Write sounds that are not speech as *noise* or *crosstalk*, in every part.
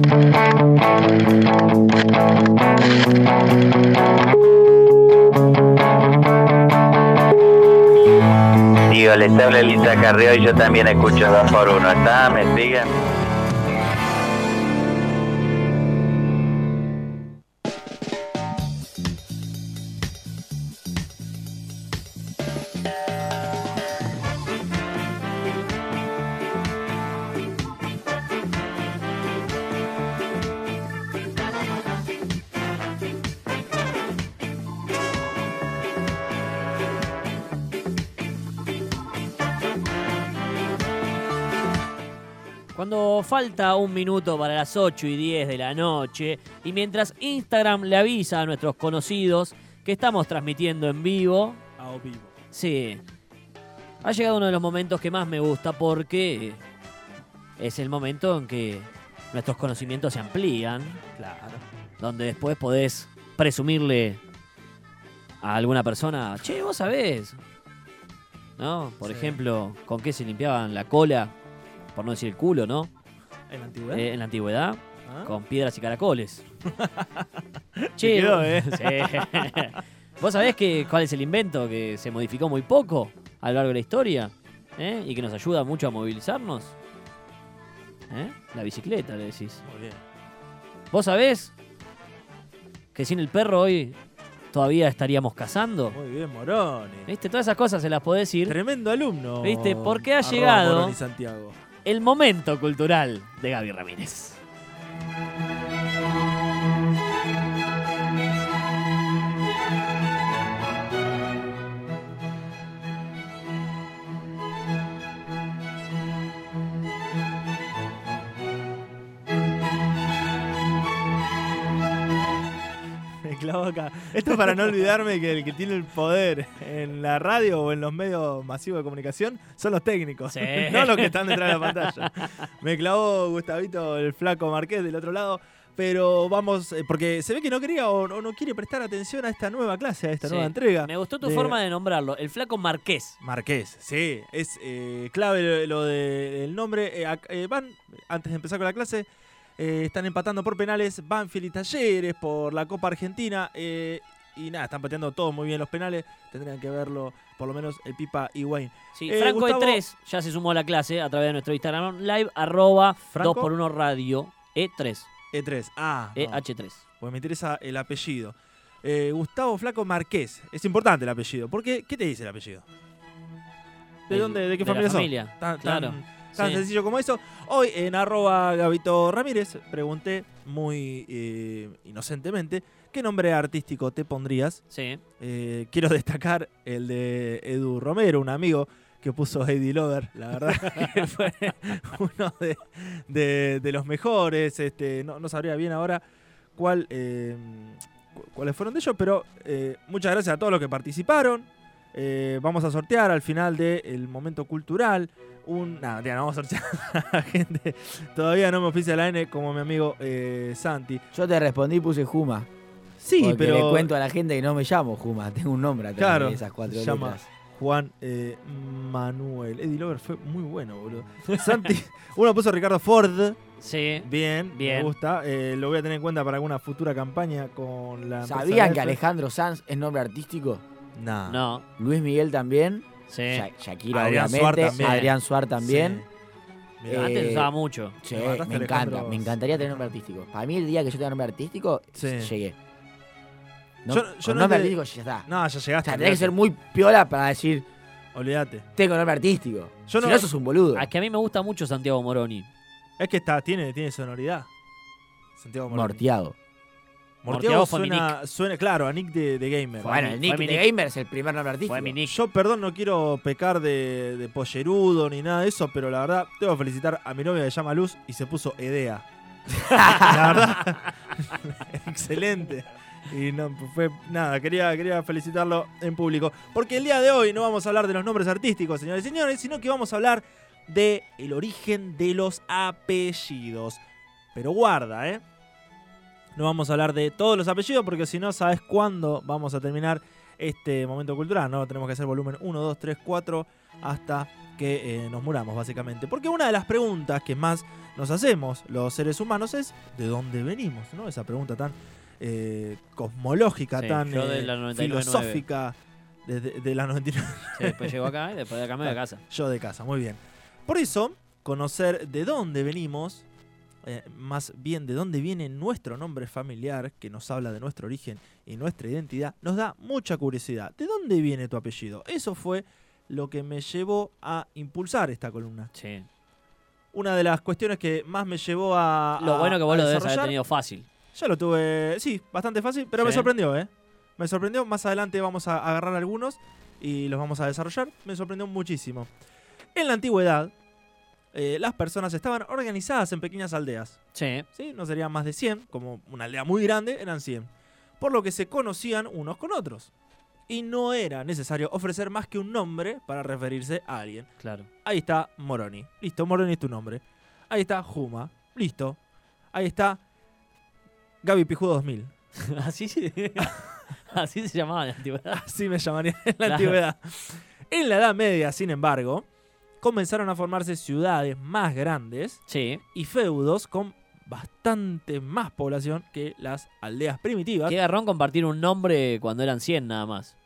Digo, les habla Elisa Carrió y yo también escucho 2 por 1 ¿Está? ¿Me siguen? Falta un minuto para las 8 y 10 de la noche y mientras Instagram le avisa a nuestros conocidos que estamos transmitiendo en vivo, A o vivo. sí, ha llegado uno de los momentos que más me gusta porque es el momento en que nuestros conocimientos se amplían, Claro. donde después podés presumirle a alguna persona, che, vos sabés, ¿no? Por Sí. ejemplo, con qué se limpiaban la cola, por no decir el culo, ¿no? En la antigüedad. Eh, en la antigüedad, ¿Ah? con piedras y caracoles. *laughs* Te quedó, ¿eh? *laughs* Sí. ¿Vos sabés que, cuál es el invento que se modificó muy poco a lo largo de la historia? ¿Eh? Y que nos ayuda mucho a movilizarnos. ¿Eh? La bicicleta, le decís. Muy bien. ¿Vos sabés que sin el perro hoy todavía estaríamos cazando? Muy bien, Moroni. ¿Viste? Todas esas cosas se las podés decir. Tremendo alumno. ¿Viste? Porque ha llegado- Moroni Santiago. El momento cultural de Gaby Ramírez. Acá. Esto es para no olvidarme que el que tiene el poder en la radio o en los medios masivos de comunicación son los técnicos, Sí. *laughs* no los que están detrás de la pantalla. Me clavó Gustavito, el flaco Marqués del otro lado. Pero vamos, eh, porque se ve que no quería o, o no quiere prestar atención a esta nueva clase, a esta Sí. nueva entrega. Me gustó tu de- forma de nombrarlo. El flaco Marqués. Marqués, sí, es eh, clave lo, del nombre. Eh, ac- eh, van, antes de empezar con la clase, eh, están empatando por penales Banfield y Talleres por la Copa Argentina. eh, y nada, están pateando todos muy bien los penales. Tendrían que verlo, por lo menos el Pipa y Wayne. Sí, Eh, Franco Gustavo- E3 ya se sumó a la clase a través de nuestro Instagram live, arroba ¿Franco? 2x1 radio E3, E3, ah, no, EH3. pues me interesa el apellido. Eh, Gustavo Flaco Marqués. Es importante el apellido. porque ¿Qué te dice el apellido? ¿De dónde? ¿De qué de la familia sos? familia, Tan, claro. tan- tan Sí. sencillo como eso. Hoy en arroba Gabito Ramírez pregunté muy eh, inocentemente qué nombre artístico te pondrías. Sí. Eh, quiero destacar el de Edu Romero, un amigo que puso Eddie Lover, la verdad *laughs* que fue uno de, de- de los mejores. Este, no, no sabría bien ahora cuál, eh, cu- cuáles fueron de ellos, pero eh, muchas gracias a todos los que participaron. Eh, vamos a sortear al final del momento cultural. Un. Nada, mentira, no vamos a sortear *laughs* a la gente. Todavía no me oficia la N como mi amigo eh, Santi. Yo te respondí y puse Juma. Sí, porque pero. le cuento a la gente que no me llamo Juma, *laughs* tengo un nombre atrás Claro, de esas cuatro se llama letras. Juan eh, Manuel. Eddie Lover fue muy bueno, boludo. *laughs* Santi, uno puso Ricardo Ford. Sí. Bien, Bien. me gusta. Eh, lo voy a tener en cuenta para alguna futura campaña con la. ¿Sabían F. que Alejandro Sanz es nombre artístico? No. Luis Miguel también. Sí. Sha- Shakira, Adrián obviamente. Suar también. Adrián Suar también. Sí. Antes Eh, se usaba mucho. Sí, Me encanta. Alejandro. Me encantaría tener nombre artístico. Para mí, el día que yo tenga nombre artístico, Sí. llegué. No, Yo- yo con no nombre te- artístico ya está. No, ya O llegaste. sea, tenés que ser muy piola para decir, Olvídate. tengo nombre artístico. Yo si no- no, sos un boludo. Es que a mí me gusta mucho Santiago Moroni. Es que está, tiene, tiene sonoridad. Santiago Moroni. Mortiago. Fue mi suena, suena, claro, a Nick de, de Gamer. Bueno, mi- el Nick de nick. Gamer es el primer nombre artístico. Fue mi nick. Yo, perdón, no quiero pecar de, de pollerudo ni nada de eso, pero la verdad, tengo que felicitar a mi novia que se llama Luz y se puso Edea. *laughs* la verdad, *laughs* excelente. Y no fue nada, quería, quería felicitarlo en público. Porque el día de hoy no vamos a hablar de los nombres artísticos, señores y señores, sino que vamos a hablar de el origen de los apellidos. Pero guarda, ¿eh? No vamos a hablar de todos los apellidos porque si no sabes cuándo vamos a terminar este momento cultural, ¿no? Tenemos que hacer volumen 1, 2, 3, 4. hasta que eh, nos muramos, básicamente. Porque una de las preguntas que más nos hacemos los seres humanos es ¿de dónde venimos? ¿no? Esa pregunta tan eh, cosmológica, Sí, tan yo de eh, la 99.9. filosófica de, de- la 99. Sí, después llegó acá y después de acá me voy a *laughs* casa. Yo de casa, muy bien. Por eso, conocer de dónde venimos, eh, más bien de dónde viene nuestro nombre familiar, que nos habla de nuestro origen y nuestra identidad, nos da mucha curiosidad. ¿De dónde viene tu apellido? Eso fue lo que me llevó a impulsar esta columna. Sí. Una de las cuestiones que más me llevó a. Lo a- bueno que vos lo debes haber tenido fácil. Ya lo tuve, sí, bastante fácil, pero me sorprendió, ¿eh? Me sorprendió. Más adelante vamos a agarrar algunos y los vamos a desarrollar. Me sorprendió muchísimo. En la antigüedad, eh, las personas estaban organizadas en pequeñas aldeas. Sí. ¿sí? No serían más de 100, como una aldea muy grande, eran 100. Por lo que se conocían unos con otros. Y no era necesario ofrecer más que un nombre para referirse a alguien. Claro. Ahí está Moroni. Listo, Moroni es tu nombre. Ahí está Juma. Listo. Ahí está Gaby Pijudo 2000. *laughs* Así se, *laughs* así se llamaba en la antigüedad. Así me llamaría en la Claro. antigüedad. En la Edad Media, sin embargo, comenzaron a formarse ciudades más grandes Sí. y feudos con bastante más población que las aldeas primitivas. Qué garrón compartir un nombre cuando eran 100 nada más.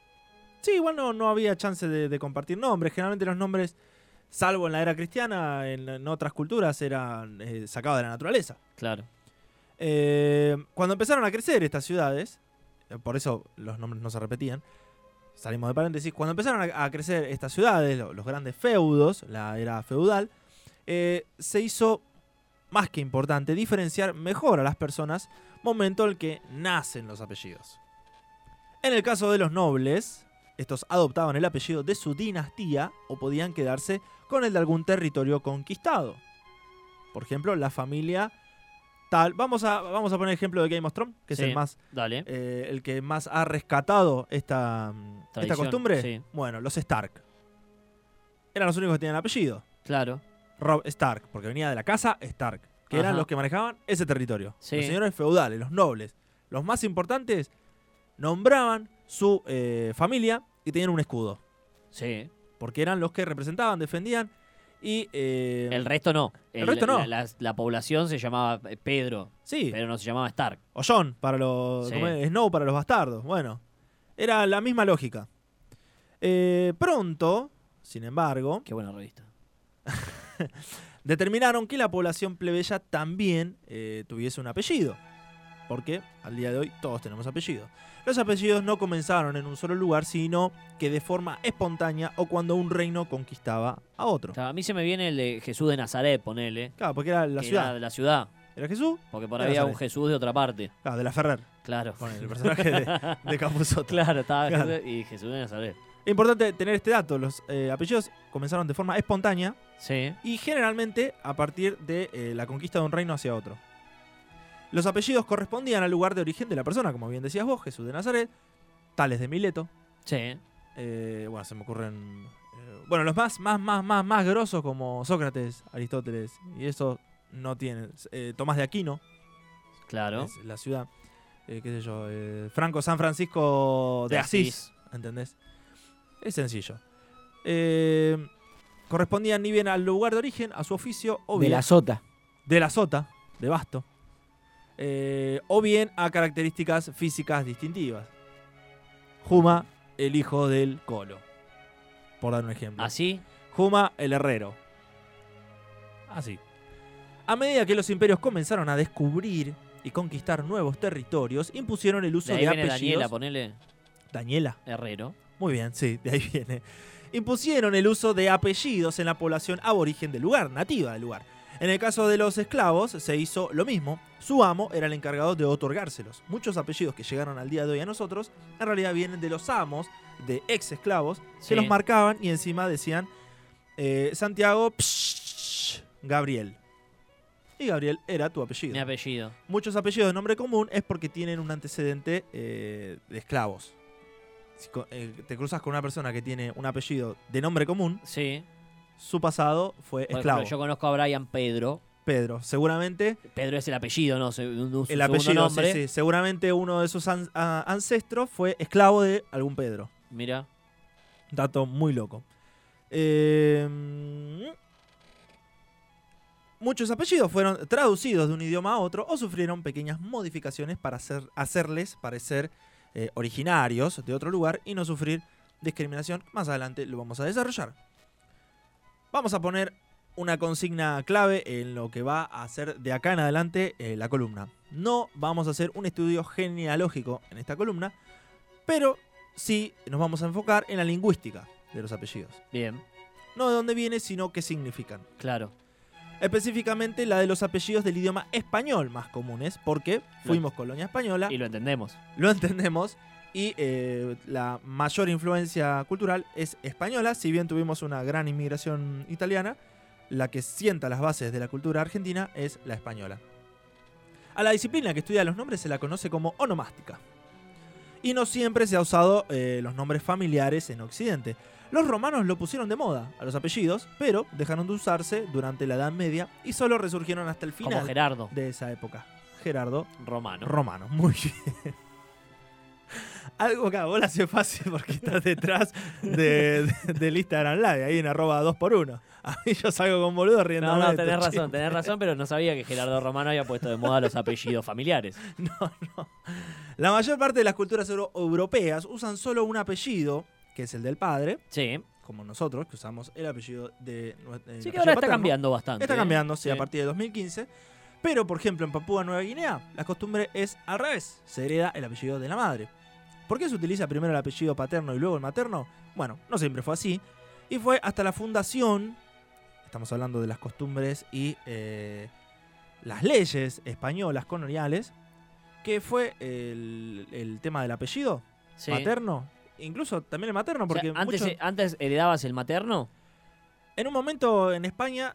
Sí, igual no, no había chance de, de compartir nombres. Generalmente los nombres, salvo en la era cristiana, en, en otras culturas eran eh, sacados de la naturaleza. Claro. Eh, cuando empezaron a crecer estas ciudades, eh, por eso los nombres no se repetían, salimos de paréntesis, cuando empezaron a, crecer estas ciudades, lo- los grandes feudos, la era feudal, eh, se hizo más que importante diferenciar mejor a las personas, momento en el que nacen los apellidos. En el caso de los nobles, estos adoptaban el apellido de su dinastía o podían quedarse con el de algún territorio conquistado. Por ejemplo, la familia tal. Vamos a, vamos a poner ejemplo de Game of Thrones, que es el más Dale. eh, el que más ha rescatado esta, mm, esta costumbre. sí. Bueno, los Stark. Eran los únicos que tenían apellido. Claro. Rob Stark, porque venía de la casa Stark, que eran los que manejaban ese territorio. Sí. Los señores feudales, los nobles. Los más importantes nombraban su eh, familia y tenían un escudo. Sí. Porque eran los que representaban, defendían y... eh, El resto no. El resto no. La, la- la población se llamaba eh, Pedro, sí, pero no se llamaba Stark. O John para los. Snow para los bastardos. Bueno, era la misma lógica. Eh, pronto, sin embargo, Qué buena revista. *laughs* determinaron que la población plebeya también eh, tuviese un apellido. Porque al día de hoy todos tenemos apellidos. Los apellidos no comenzaron en un solo lugar, sino que de forma espontánea o cuando un reino conquistaba a otro. A mí se me viene el de Jesús de Nazaret, ponele. Claro, porque era la que ciudad. Era la ciudad. Era Jesús, Porque por ahí había un. Jesús de otra parte. claro, de la Ferrer, Claro. con el personaje de, de Capusotto. *laughs* Claro, estaba Claro. Jesús y Jesús de Nazaret. Es importante tener este dato. Los eh, apellidos comenzaron de forma espontánea Sí. y generalmente a partir de eh, la conquista de un reino hacia otro. Los apellidos correspondían al lugar de origen de la persona, como bien decías vos, Jesús de Nazaret, Tales de Mileto. Sí. eh, bueno, se me ocurren. eh, bueno, los más, más, más, más, más grosos como Sócrates, Aristóteles, y eso no tienen. Eh, Tomás de Aquino, Claro. es la ciudad. eh, qué sé yo, eh, Franco San Francisco de, De Asís, ¿entendés? Es sencillo. Eh, correspondían ni bien al lugar de origen, a su oficio, o de la sota. de la sota, de basto, eh, o bien a características físicas distintivas. Juma, el hijo del Colo, por dar un ejemplo. Así. Juma, el herrero. Así. A medida que los imperios comenzaron a descubrir y conquistar nuevos territorios, impusieron el uso De de, ahí viene apellidos. Daniela, ponele Daniela. Herrero. Muy bien, sí, de ahí viene. Impusieron el uso de apellidos en la población aborigen del lugar, nativa del lugar. En el caso de los esclavos se hizo lo mismo. Su amo era el encargado de otorgárselos. Muchos apellidos que llegaron al día de hoy a nosotros en realidad vienen de los amos de ex esclavos Sí. que los marcaban y encima decían eh, Santiago psh, Gabriel. Y Gabriel era tu apellido. Mi apellido. Muchos apellidos de nombre común es porque tienen un antecedente eh, de esclavos. Si eh, te cruzas con una persona que tiene un apellido de nombre común, Sí. Su pasado fue Por esclavo. ejemplo, yo conozco a Brian Pedro. Pedro, seguramente Pedro es el apellido, ¿no? Su el segundo apellido, sí, nombre. sí, seguramente uno de sus an- a- ancestros fue esclavo de algún Pedro. Mira. Dato muy loco. Eh, muchos apellidos fueron traducidos de un idioma a otro o sufrieron pequeñas modificaciones para hacer- hacerles parecer eh, originarios de otro lugar y no sufrir discriminación. Más adelante lo vamos a desarrollar. Vamos a poner una consigna clave en lo que va a ser de acá en adelante eh, la columna. No vamos a hacer un estudio genealógico en esta columna, pero sí nos vamos a enfocar en la lingüística de los apellidos. Bien, No de dónde viene, sino qué significan. claro. Específicamente la de los apellidos del idioma español más comunes, porque fuimos colonia española, Y lo entendemos. lo entendemos, y eh, la mayor influencia cultural es española, si bien tuvimos una gran inmigración italiana, la que sienta las bases de la cultura argentina es la española. A la disciplina que estudia los nombres se la conoce como onomástica. Y no siempre se ha usado eh, los nombres familiares en Occidente. Los romanos lo pusieron de moda a los apellidos, pero dejaron de usarse durante la Edad Media y solo resurgieron hasta el Como final Gerardo de esa época. Gerardo Romano. Romano, muy *laughs* bien. Algo que a vos le hace fácil porque estás detrás de, de- del Instagram Live, ahí en arroba 2x1. A mí yo salgo con boludo riendo. No, no, tenés razón, tenés razón, pero no sabía que Gerardo Romano había puesto de moda los apellidos familiares. *laughs* No, no. La mayor parte de las culturas euro- europeas usan solo un apellido, que es el del padre, Sí, como nosotros, que usamos el apellido de nue- eh, sí que ahora está paterno. cambiando bastante. Está ¿eh? cambiando, sí, a partir de 2015. Pero, por ejemplo, en Papúa Nueva Guinea, la costumbre es al revés. Se hereda el apellido de la madre. ¿Por qué se utiliza primero el apellido paterno y luego el materno? Bueno, no siempre fue así. Y fue hasta la fundación, estamos hablando de las costumbres y eh, las leyes españolas coloniales, que fue el, el tema del apellido Sí. paterno. Incluso también el materno, O sea, porque antes, muchos- antes heredabas el materno. en un momento en España,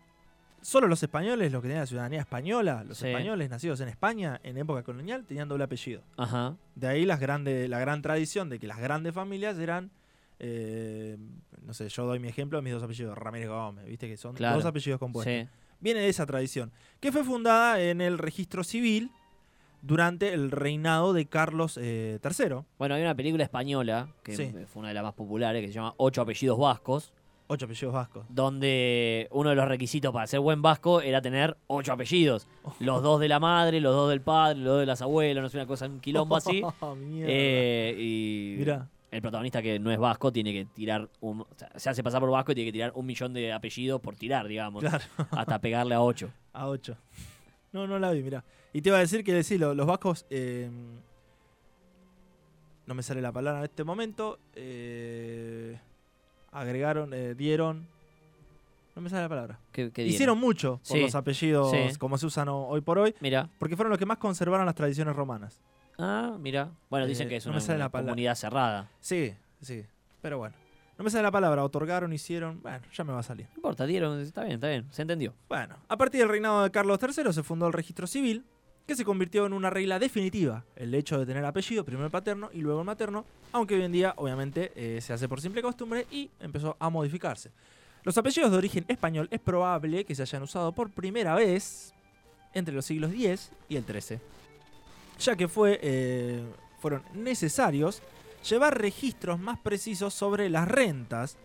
solo los españoles, los que tenían la ciudadanía española, los Sí. españoles nacidos en España en época colonial, tenían doble apellido. Ajá. De ahí las grandes, la gran tradición de que las grandes familias eran, eh, no sé, yo doy mi ejemplo, mis dos apellidos, Ramírez Gómez, viste que son Claro. dos apellidos compuestos. Sí. Viene de esa tradición, que fue fundada en el registro civil durante el reinado de Carlos eh, III. Bueno, hay una película española, que Sí. fue una de las más populares, que se llama Ocho apellidos vascos, Ocho apellidos vascos. donde uno de los requisitos para ser buen vasco era tener ocho apellidos. Los dos de la madre, los dos del padre, los dos de las abuelas, no sé, una cosa, un quilombo así. *laughs* Oh, mierda. Eh, y Mirá. el protagonista que no es vasco tiene que tirar un... o sea, se hace pasar por vasco y tiene que tirar un millón de apellidos por tirar, digamos. Claro. *laughs* Hasta pegarle a ocho. A 8. No, no la vi, mirá. Y te iba a decir que sí, lo- los vascos. eh, no me sale la palabra en este momento. eh, agregaron, eh, dieron. No me sale la palabra. ¿Qué, qué dieron? Hicieron mucho por Sí, los apellidos sí. como se usan ho- hoy por hoy, Mira. porque fueron los que más conservaron las tradiciones romanas. Ah, mira. Bueno, dicen Eh, que es no una, la comunidad cerrada. Sí, sí. Pero bueno. No me sale la palabra. Otorgaron, hicieron. Bueno, ya me va a salir. No importa, dieron, está bien, está bien, se entendió. Bueno, a partir del reinado de Carlos III se fundó el registro civil, que se convirtió en una regla definitiva, el hecho de tener apellido, primero el paterno y luego el materno, aunque hoy en día obviamente eh, se hace por simple costumbre y empezó a modificarse. Los apellidos de origen español es probable que se hayan usado por primera vez entre los siglos X y el XIII, ya que fue, eh, fueron necesarios llevar registros más precisos sobre las rentas,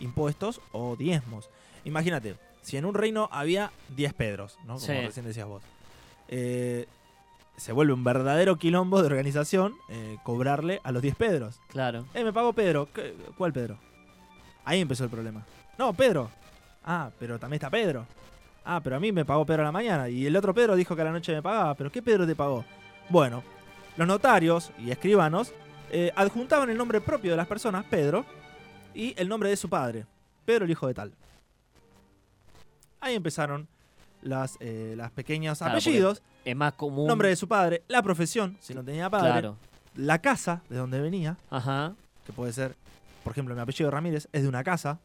impuestos o diezmos. Imagínate, si en un reino había 10 Pedros, ¿no? Como Sí. recién decías vos. Eh, se vuelve un verdadero quilombo de organización eh, cobrarle a los 10 Pedros. Claro. Eh, me pagó Pedro. ¿Qué- ¿Cuál Pedro? Ahí empezó el problema. No, Pedro. Ah, pero también está Pedro. Ah, pero a mí me pagó Pedro a la mañana. Y el otro Pedro dijo que a la noche me pagaba. ¿Pero qué Pedro te pagó? Bueno, los notarios y escribanos eh, adjuntaban el nombre propio de las personas, Pedro, y el nombre de su padre, Pedro el hijo de tal. Ahí empezaron las, eh, las pequeños Claro, apellidos, Es más común. nombre de su padre, la profesión, si no tenía padre, Claro. la casa de donde venía, Ajá. que puede ser, por ejemplo, mi apellido Ramírez es de una casa.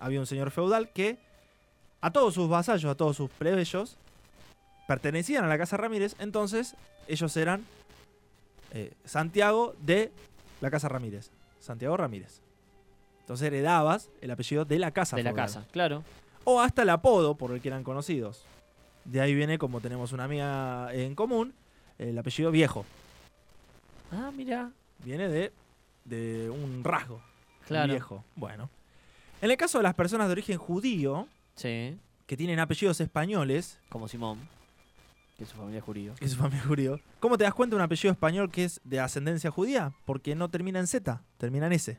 Había un señor feudal que a todos sus vasallos, a todos sus plebeyos, pertenecían a la casa Ramírez, entonces ellos eran eh, Santiago de la casa Ramírez. Santiago Ramírez. Entonces heredabas el apellido de la casa. De la casa, claro. O hasta el apodo por el que eran conocidos. De ahí viene, como tenemos una amiga en común, el apellido viejo. Ah, mira. Viene de, de un rasgo. Claro. Viejo. Bueno. En el caso de las personas de origen judío, Sí, que tienen apellidos españoles, como Simón, que su familia es judío. que es su familia judío, ¿cómo te das cuenta de un apellido español que es de ascendencia judía? Porque no termina en Z, termina en S.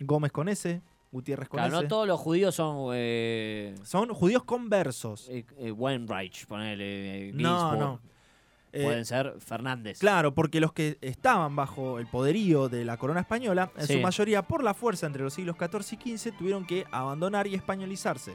Gómez con S, Gutiérrez con Claro, no todos los judíos son eh, Son judíos conversos. eh, eh, Weinreich, ponele. eh, No, no. Pueden ser Fernández. Claro, porque los que estaban bajo el poderío de la corona española, en Sí. su mayoría por la fuerza entre los siglos XIV y XV, tuvieron que abandonar y españolizarse.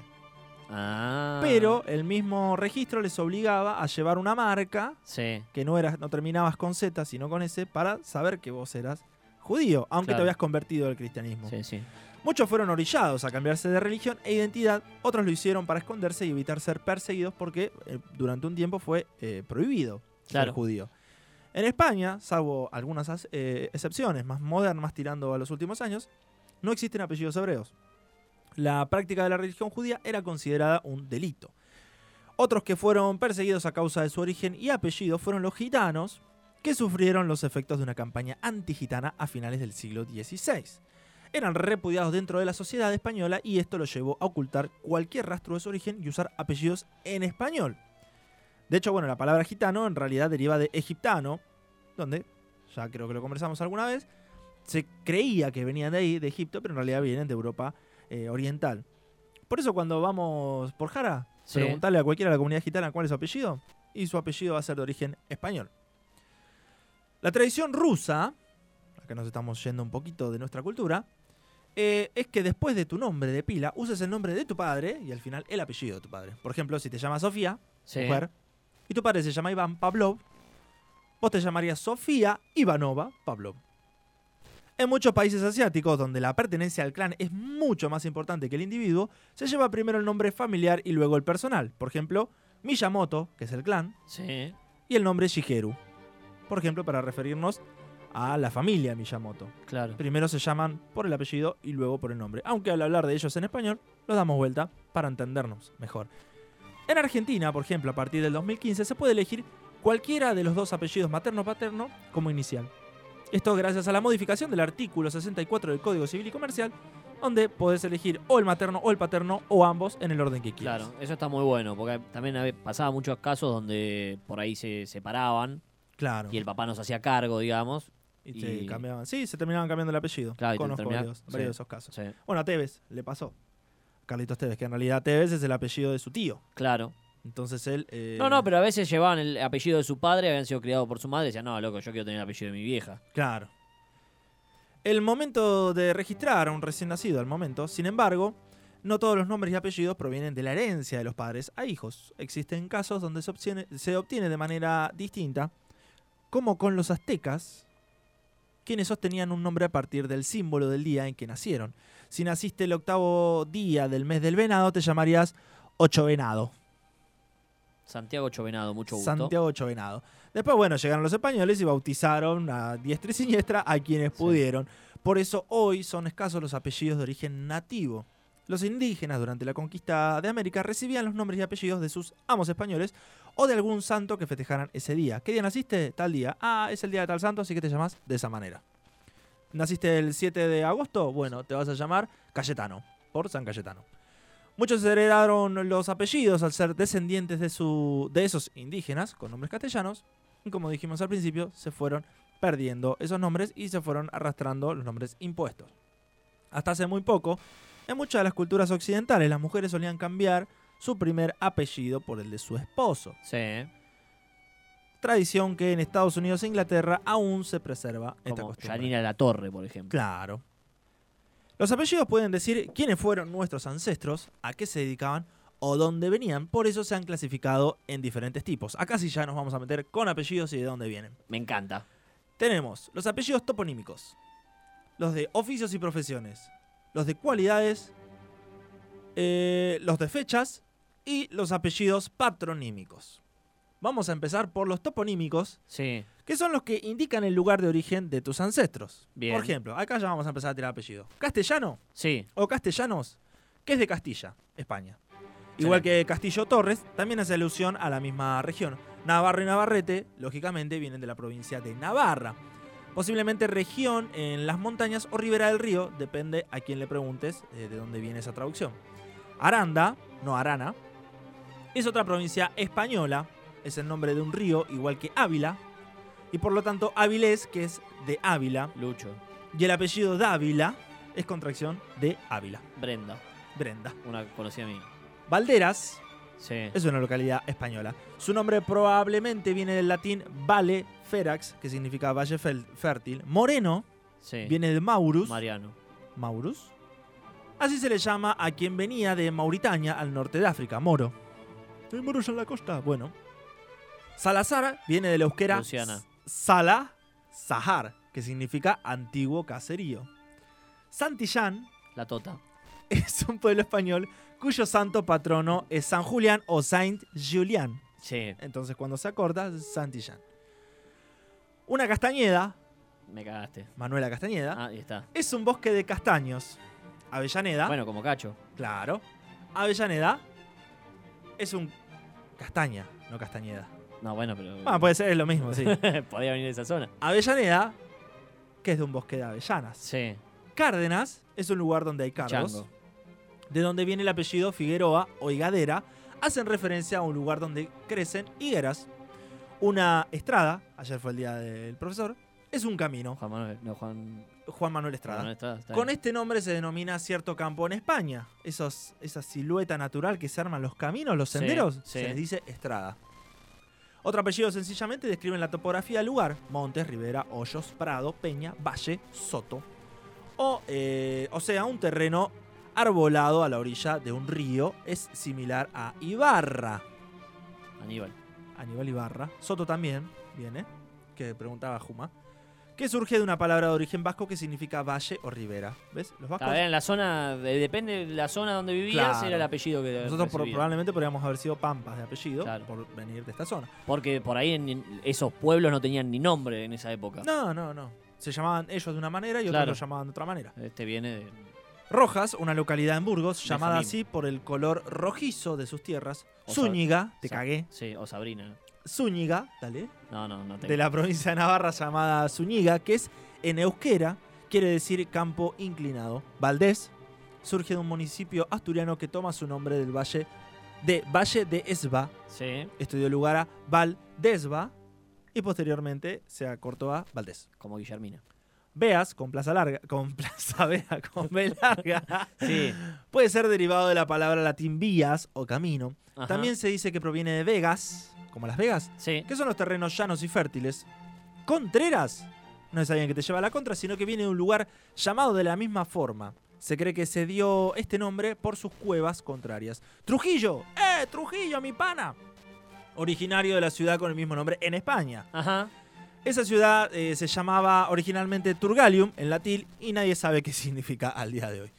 Ah. Pero el mismo registro les obligaba a llevar una marca Sí, que no, eras, no terminabas con Z, sino con S, para saber que vos eras judío, aunque te habías convertido al cristianismo. sí, sí. Muchos fueron orillados a cambiarse de religión e identidad, otros lo hicieron para esconderse y evitar ser perseguidos porque eh, durante un tiempo fue eh, prohibido Claro. ser judío. En España, salvo algunas as- eh, excepciones más modernas, tirando a los últimos años, no existen apellidos hebreos. La práctica de la religión judía era considerada un delito. Otros que fueron perseguidos a causa de su origen y apellido fueron los gitanos, que sufrieron los efectos de una campaña antigitana a finales del siglo XVI. Eran repudiados dentro de la sociedad española y esto los llevó a ocultar cualquier rastro de su origen y usar apellidos en español. De hecho, bueno, la palabra gitano en realidad deriva de egiptano, donde, ya creo que lo conversamos alguna vez, se creía que venían de ahí, de Egipto, pero en realidad vienen de Europa eh, oriental. Por eso cuando vamos por Jara, Sí. preguntarle a cualquiera de la comunidad gitana cuál es su apellido, y su apellido va a ser de origen español. La tradición rusa, acá nos estamos yendo un poquito de nuestra cultura, eh, es que después de tu nombre de pila uses el nombre de tu padre y al final el apellido de tu padre. Por ejemplo, si te llamas Sofía, sí. mujer, y tu padre se llama Iván Pavlov, vos te llamarías Sofía Ivanova Pavlov. En muchos países asiáticos, donde la pertenencia al clan es mucho más importante que el individuo, se lleva primero el nombre familiar y luego el personal. Por ejemplo, Miyamoto, que es el clan, Sí. y el nombre Shigeru. Por ejemplo, para referirnos a la familia Miyamoto. Claro. Primero se llaman por el apellido y luego por el nombre. Aunque al hablar de ellos en español, los damos vuelta para entendernos mejor. En Argentina, por ejemplo, a partir del 2015 se puede elegir cualquiera de los dos apellidos materno-paterno como inicial. Esto gracias a la modificación del artículo 64 del Código Civil y Comercial, donde podés elegir o el materno o el paterno o ambos en el orden que quieras. Claro, eso está muy bueno, porque también pasaba muchos casos donde por ahí se separaban Claro. y el papá nos hacía cargo, digamos. Y se cambiaban. Sí, se terminaban cambiando el apellido. Claro, Conozco varios, varios de esos casos. Bueno, a Tevez le pasó. Carlitos Tevez, que en realidad Tevez es el apellido de su tío. claro. Entonces él. eh, No, no, pero a veces llevaban el apellido de su padre, habían sido criados por su madre, y decían, no, loco, yo quiero tener el apellido de mi vieja. Claro. El momento de registrar a un recién nacido, al momento, sin embargo, no todos los nombres y apellidos provienen de la herencia de los padres a hijos. Existen casos donde se obtiene, se obtiene de manera distinta, como con los aztecas, quienes sostenían un nombre a partir del símbolo del día en que nacieron. Si naciste el octavo día del mes del venado, te llamarías Ocho Venado. Santiago Chovenado, mucho gusto. Santiago Ocho Venado. Después, bueno, llegaron los españoles y bautizaron a diestra y siniestra a quienes Sí. pudieron. Por eso hoy son escasos los apellidos de origen nativo. Los indígenas durante la conquista de América recibían los nombres y apellidos de sus amos españoles o de algún santo que festejaran ese día. ¿Qué día naciste? Tal día. Ah, es el día de tal santo, así que te llamas de esa manera. ¿Naciste el 7 de agosto? Bueno, te vas a llamar Cayetano, por San Cayetano. Muchos heredaron los apellidos al ser descendientes de, de esos indígenas con nombres castellanos. Y como dijimos al principio, se fueron perdiendo esos nombres y se fueron arrastrando los nombres impuestos. Hasta hace muy poco, en muchas de las culturas occidentales, las mujeres solían cambiar su primer apellido por el de su esposo. Sí, Tradición que en Estados Unidos e Inglaterra aún se preserva esta como costumbre. Janina La Torre, por ejemplo. Claro. Los apellidos pueden decir quiénes fueron nuestros ancestros, a qué se dedicaban o dónde venían, por eso se han clasificado en diferentes tipos. Acá sí ya nos vamos a meter con apellidos y de dónde vienen. Me encanta. Tenemos los apellidos toponímicos, los de oficios y profesiones, los de cualidades, eh, los de fechas y los apellidos patronímicos. Vamos a empezar por los toponímicos, Sí, que son los que indican el lugar de origen de tus ancestros. Bien. Por ejemplo, acá ya vamos a empezar a tirar apellidos. Castellano sí, o castellanos, que es de Castilla, España. Igual que Castillo Torres, también hace alusión a la misma región. Navarro y Navarrete, lógicamente, vienen de la provincia de Navarra. Posiblemente región en las montañas o ribera del río, depende a quién le preguntes eh, de dónde viene esa traducción. Aranda, no Arana, es otra provincia española, es el nombre de un río, igual que Ávila, y por lo tanto Áviles, que es de Ávila, Lucho. y el apellido Dávila es contracción de Ávila, Brenda. Brenda. Una conocida mía. Valderas Sí. es una localidad española. Su nombre probablemente viene del latín Vale Ferax, que significa valle fértil. Moreno Sí. viene de Maurus. Mariano. Maurus. Así se le llama a quien venía de Mauritania al norte de África, Moro. ¿Hay moros en la costa? Bueno. Salazar viene del euskera Luciana. Sala Sahar, que significa antiguo caserío. Santillán La Tota. *laughs* es un pueblo español cuyo santo patrono es San Julián o Saint Julián. Sí. Entonces cuando se acorta, Santillán. Una castañeda, Me cagaste. Manuela Castañeda, Ah, ahí está. es un bosque de castaños. Avellaneda, Bueno, como cacho. claro. Avellaneda es un castaña, no castañeda. No, bueno, pero. Ah, puede ser es lo mismo, sí. *laughs* Podría venir de esa zona. Avellaneda, que es de un bosque de avellanas. Sí. Cárdenas es un lugar donde hay. Chango. de donde viene el apellido Figueroa o Higadera, hacen referencia a un lugar donde crecen higueras. Una estrada, ayer fue el día del profesor, es un camino. Juan Manuel. No, Juan. Juan Manuel Estrada. Juan Manuel Estrada, está Con este nombre se denomina cierto campo en España. Esos, esa silueta natural que se arman los caminos, los senderos, sí. se les dice estrada. Otro apellido sencillamente describen la topografía del lugar. Montes, ribera, hoyos, prado, peña, valle, soto. O, eh, o sea, un terreno arbolado a la orilla de un río es similar a Ibarra. Aníbal. Aníbal Ibarra. Soto también viene, que preguntaba Juma. Que surge de una palabra de origen vasco que significa valle o ribera. ¿Ves? Los vascos Está bien, la zona. de- depende de la zona donde vivías, Claro. era el apellido que. Nosotros por- probablemente podríamos haber sido pampas de apellido Claro. por venir de esta zona. Porque por ahí en- en esos pueblos no tenían ni nombre en esa época. No, no, no. Se llamaban ellos de una manera y otros Claro. lo llamaban de otra manera. Este viene de. Rojas, una localidad en Burgos, llamada así por el color rojizo de sus tierras. O Zúñiga, te cagué. Sí, o Sabrina. Zúñiga, dale. No, no, no tengo. De la provincia de Navarra llamada Zúñiga, que es en euskera, quiere decir campo inclinado. Valdés surge de un municipio asturiano que toma su nombre del valle de Valle de Esba, Sí, Esto dio lugar a Valdesba y posteriormente se acortó a Valdés. como Guillermina. Beas, con plaza larga, con *laughs* plaza Bea, con B larga, Sí. puede ser derivado de la palabra latín vías o camino. Ajá. También se dice que proviene de Vegas, como las Vegas, Sí. que son los terrenos llanos y fértiles. Contreras, no es alguien que te lleva a la contra, sino que viene de un lugar llamado de la misma forma. Se cree que se dio este nombre por sus cuevas contrarias. Trujillo, ¡eh, Trujillo, mi pana! Originario de la ciudad con el mismo nombre en España. Ajá. Esa ciudad eh, se llamaba originalmente Turgalium en latín y nadie sabe qué *laughs* significa al día de hoy.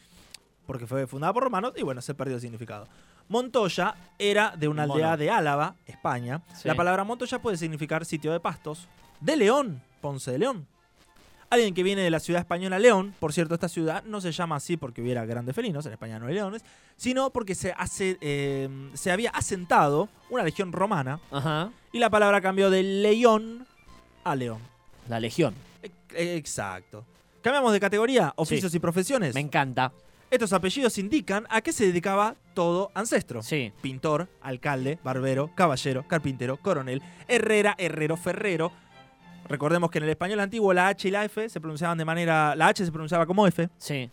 Porque fue fundada por romanos y bueno, se perdió el significado. Montoya era de una Mono. aldea de Álava, España. Sí. La palabra Montoya puede significar sitio de pastos. De León, Ponce de León. Alguien que viene de la ciudad española León, por cierto, esta ciudad no se llama así porque hubiera grandes felinos, en España no hay leones, sino porque se, hace, eh, se había asentado una legión romana Ajá. y la palabra cambió de león a león. La Legión. E- Exacto. Cambiamos de categoría, oficios y profesiones. Me encanta. Estos apellidos indican a qué se dedicaba todo ancestro. Sí. Pintor, alcalde, barbero, caballero, carpintero, coronel, herrera, herrero, ferrero. Recordemos que en el español antiguo la H y la F se pronunciaban de manera... La H se pronunciaba como F. Sí.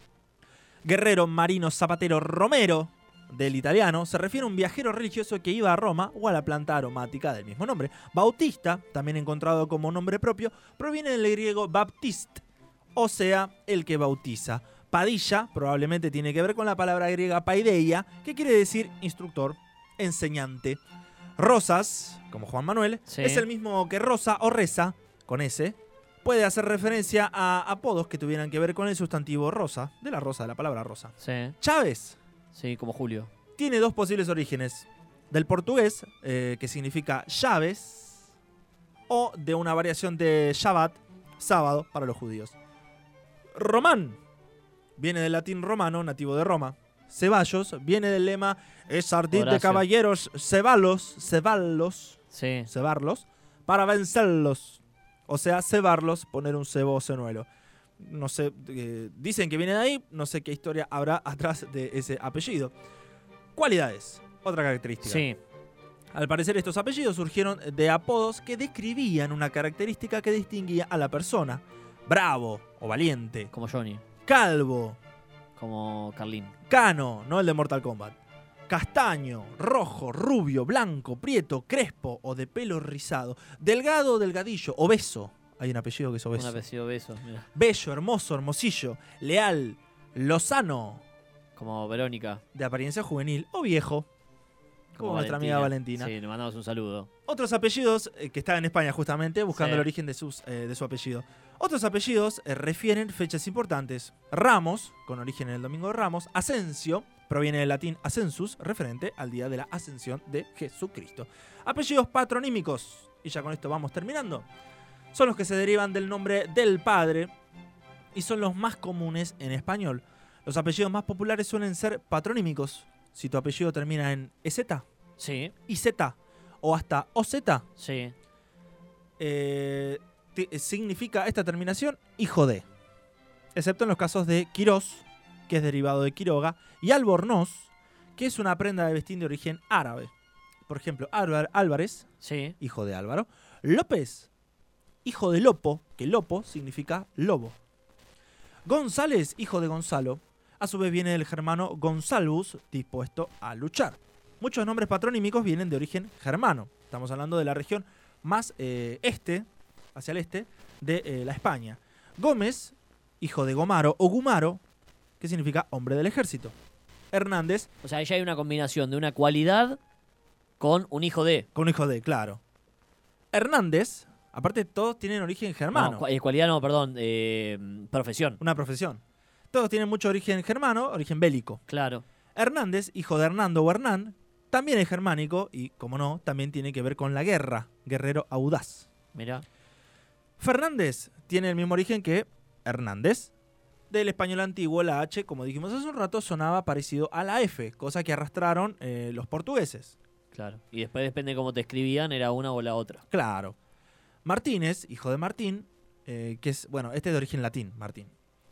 Guerrero, marino, zapatero, romero del italiano se refiere a un viajero religioso que iba a Roma o a la planta aromática del mismo nombre. Bautista, también encontrado como nombre propio, proviene del griego baptist, o sea, el que bautiza. Padilla probablemente tiene que ver con la palabra griega paideia, que quiere decir instructor, enseñante. Rosas, como Juan Manuel, Sí. es el mismo que Rosa o Reza, con S, puede hacer referencia a apodos que tuvieran que ver con el sustantivo rosa, de la rosa, de la palabra rosa. Sí. Chávez Sí, como Julio. tiene dos posibles orígenes. Del portugués, eh, que significa llaves, o de una variación de Shabbat, sábado, para los judíos. Román viene del latín romano, nativo de Roma. Ceballos viene del lema es ardid de caballeros, cebalos, ceballos, Sí. cebarlos, para vencerlos. O sea, cebarlos, poner un cebo o senuelo. No sé, eh, dicen que viene de ahí, no sé qué historia habrá *laughs* atrás de ese apellido. Cualidades, otra característica. Sí. Al parecer estos apellidos surgieron de apodos que describían una característica que distinguía a la persona. Bravo o valiente, Como Johnny. calvo, Como Carlín. cano, no el de Mortal Kombat. Castaño, rojo, rubio, blanco, prieto, crespo o de pelo rizado. Delgado, delgadillo, obeso. Hay un apellido que es Un obeso. apellido beso. Mira. Bello, hermoso, hermosillo, leal, lozano, Como Verónica. de apariencia juvenil o viejo. Como nuestra amiga Valentina. Sí, le mandamos un saludo. Otros apellidos, eh, que están en España justamente, buscando Sí. el origen de, sus, eh, de su apellido. Otros apellidos eh, refieren fechas importantes. Ramos, con origen en el Domingo de Ramos. Asensio, proviene del latín ascensus, referente al día de la ascensión de Jesucristo. Apellidos patronímicos, y ya con esto vamos terminando, son los que se derivan del nombre del padre y son los más comunes en español. Los apellidos más populares suelen ser patronímicos. Si tu apellido termina en EZ, Sí, IZ o hasta OZ, sí. eh, significa esta terminación hijo de. Excepto en los casos de Quirós, que es derivado de Quiroga, y Albornoz, que es una prenda de vestir de origen árabe. Por ejemplo, Álvar- Álvarez, Sí. hijo de Álvaro. López, hijo de Lopo, que Lopo significa lobo. González, hijo de Gonzalo, a su vez viene del germano Gonsalvus, dispuesto a luchar. Muchos nombres patronímicos vienen de origen germano. Estamos hablando de la región más eh, este, hacia el este, de eh, la España. Gómez, hijo de Gomaro o Gumaro, que significa hombre del ejército. Hernández, O sea, ya hay una combinación de una cualidad con un hijo de. con hijo de, claro. Hernández, aparte todos tienen origen germano. No, eh, cualidad no, perdón. eh, profesión. una profesión. Todos tienen mucho origen germano, origen bélico. Claro. Hernández, hijo de Hernando o Hernán, también es germánico y, como no, también tiene que ver con la guerra, guerrero audaz. Mira. Fernández tiene el mismo origen que Hernández. Del español antiguo, la H, como dijimos hace un rato, sonaba parecido a la F, cosa que arrastraron eh, los portugueses. Claro. Y después depende de cómo te escribían, era una o la otra. Claro. Martínez, hijo de Martín, eh, que es, bueno, este es de origen latín, Martín.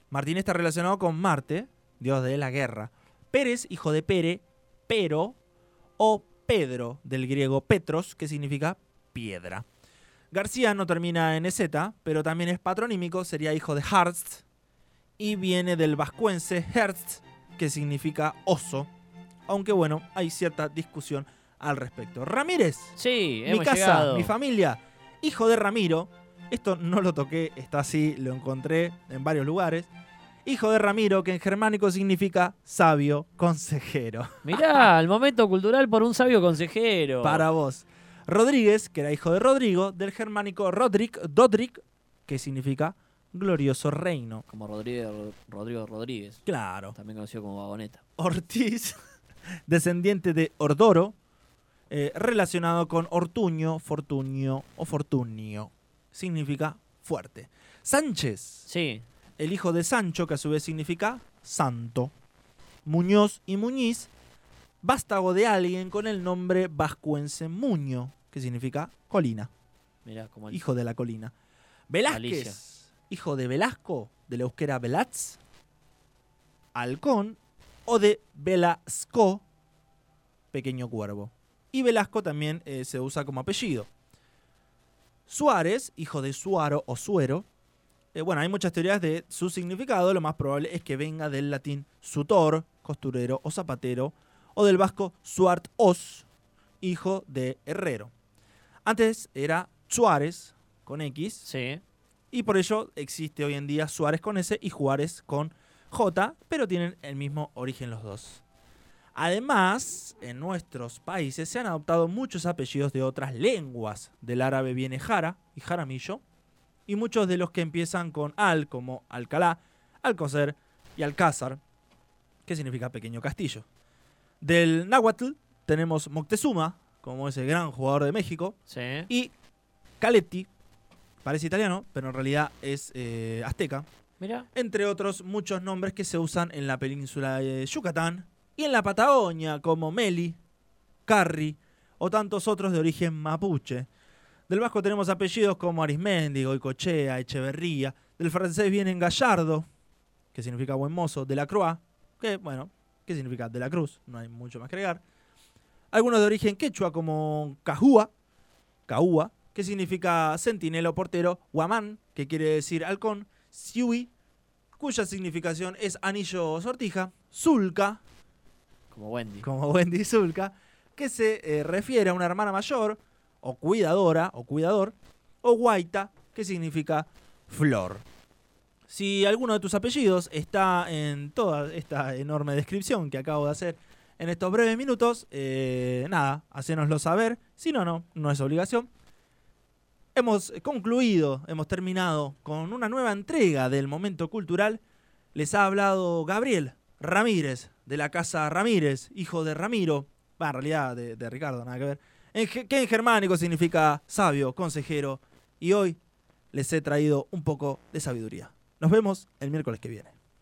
Martín está relacionado con Marte, dios de la guerra. Pérez, hijo de Pere, Pero o Pedro, del griego Petros, que significa piedra. García no termina en EZ, pero también es patronímico, sería hijo de Harst, y viene del vascuense Herst, que significa oso. Aunque bueno, hay cierta discusión al respecto. Ramírez, Sí, mi hemos casa, llegado. mi familia, hijo de Ramiro. Esto no lo toqué, está así, lo encontré en varios lugares. Hijo de Ramiro, que en germánico significa sabio consejero. *laughs* Mirá, el momento cultural por un sabio consejero. Para vos. Rodríguez, que era hijo de Rodrigo, del germánico Rodrik, Dodrik, que significa glorioso reino. Como Rodrigo, Rodrigo Rodríguez. Claro. También conocido como Vagoneta. Ortiz, *laughs* descendiente de Ordoro, eh, relacionado con Ortuño, Fortunio o Fortunio. Significa fuerte. Sánchez, Sí. el hijo de Sancho, que a su vez significa santo. Muñoz y Muñiz, vástago de alguien con el nombre vascuense Muño, que significa colina, Mirá, como el... hijo de la colina. Velázquez, Alicia. hijo de Velasco, de la euskera Velaz, halcón, o de Velasco, pequeño cuervo. Y Velasco también eh, se usa como apellido. Suárez, hijo de Suaro o Suero. eh, bueno, hay muchas teorías de su significado. Lo más probable es que venga del latín sutor, costurero o zapatero, o del vasco suart os, hijo de herrero. Antes era Suárez con X, Sí. y por ello existe hoy en día Suárez con S y Juárez con J, pero tienen el mismo origen los dos. Además, en nuestros países se han adoptado muchos apellidos de otras lenguas. Del árabe viene Jara y Jaramillo, y muchos de los que empiezan con al, como Alcalá, Alcocer y Alcázar, que significa pequeño castillo. Del náhuatl tenemos Moctezuma, como ese gran jugador de México, Sí. y Caletti, parece italiano, pero en realidad es eh, azteca. Mirá. Entre otros muchos nombres que se usan en la península de Yucatán y en la Patagonia, como Meli, Carri o tantos otros de origen mapuche. Del vasco tenemos apellidos como Arismendi, Goicochea, Echeverría. Del francés vienen Gallardo, que significa buen mozo. De la Croix, que, bueno, ¿qué significa? De la cruz. No hay mucho más que agregar. Algunos de origen quechua como Cajúa, Caúa, que significa centinela o portero. Guamán, que quiere decir halcón. Siui, cuya significación es anillo o sortija. Zulca, Como Wendy. como Wendy *laughs* Zulka, que se eh, refiere a una hermana mayor, o cuidadora, o cuidador, o guaita, que significa flor. Si alguno de tus apellidos está en toda esta enorme descripción que acabo de hacer en estos breves minutos, eh, nada, hacénoslo saber. Si no, no, no es obligación. Hemos concluido, hemos terminado con una nueva entrega del Momento Cultural. Les ha hablado Gabriel Ramírez, de la casa Ramírez, hijo de Ramiro, en realidad de, Ricardo, nada que ver, en que en germánico significa sabio, consejero, y hoy les he traído un poco de sabiduría. Nos vemos el miércoles que viene.